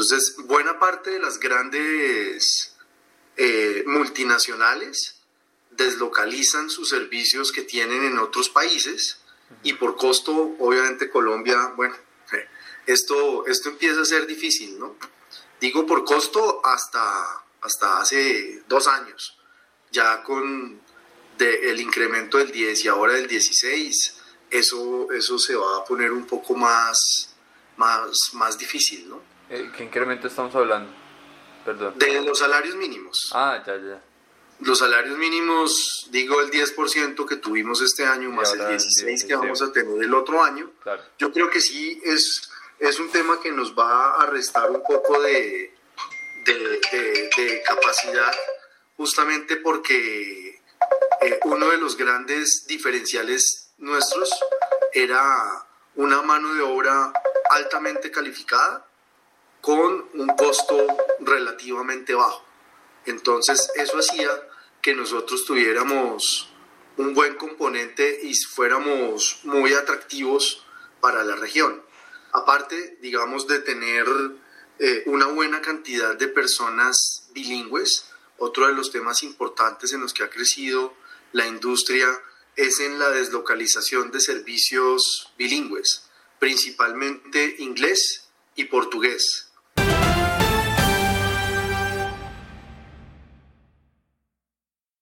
Entonces, buena parte de las grandes eh, multinacionales deslocalizan sus servicios que tienen en otros países y por costo, obviamente Colombia, bueno, esto, esto empieza a ser difícil, ¿no? Digo por costo hasta, hasta hace dos años, ya con el incremento del 10 y ahora del 16, eso, eso se va a poner un poco más, más, más difícil, ¿no? Eh, ¿Qué incremento estamos hablando? Perdón. De los salarios mínimos. Ah, ya, ya. Los salarios mínimos, digo el 10% que tuvimos este año, más el 16% que vamos a tener el otro año. Yo creo que sí es, es un tema que nos va a restar un poco de, de, capacidad, justamente porque eh, uno de los grandes diferenciales nuestros era una mano de obra altamente calificada con un costo relativamente bajo. Entonces eso hacía que nosotros tuviéramos un buen componente y fuéramos muy atractivos para la región. Aparte, digamos, de tener eh, una buena cantidad de personas bilingües, otro de los temas importantes en los que ha crecido la industria es en la deslocalización de servicios bilingües, principalmente inglés y portugués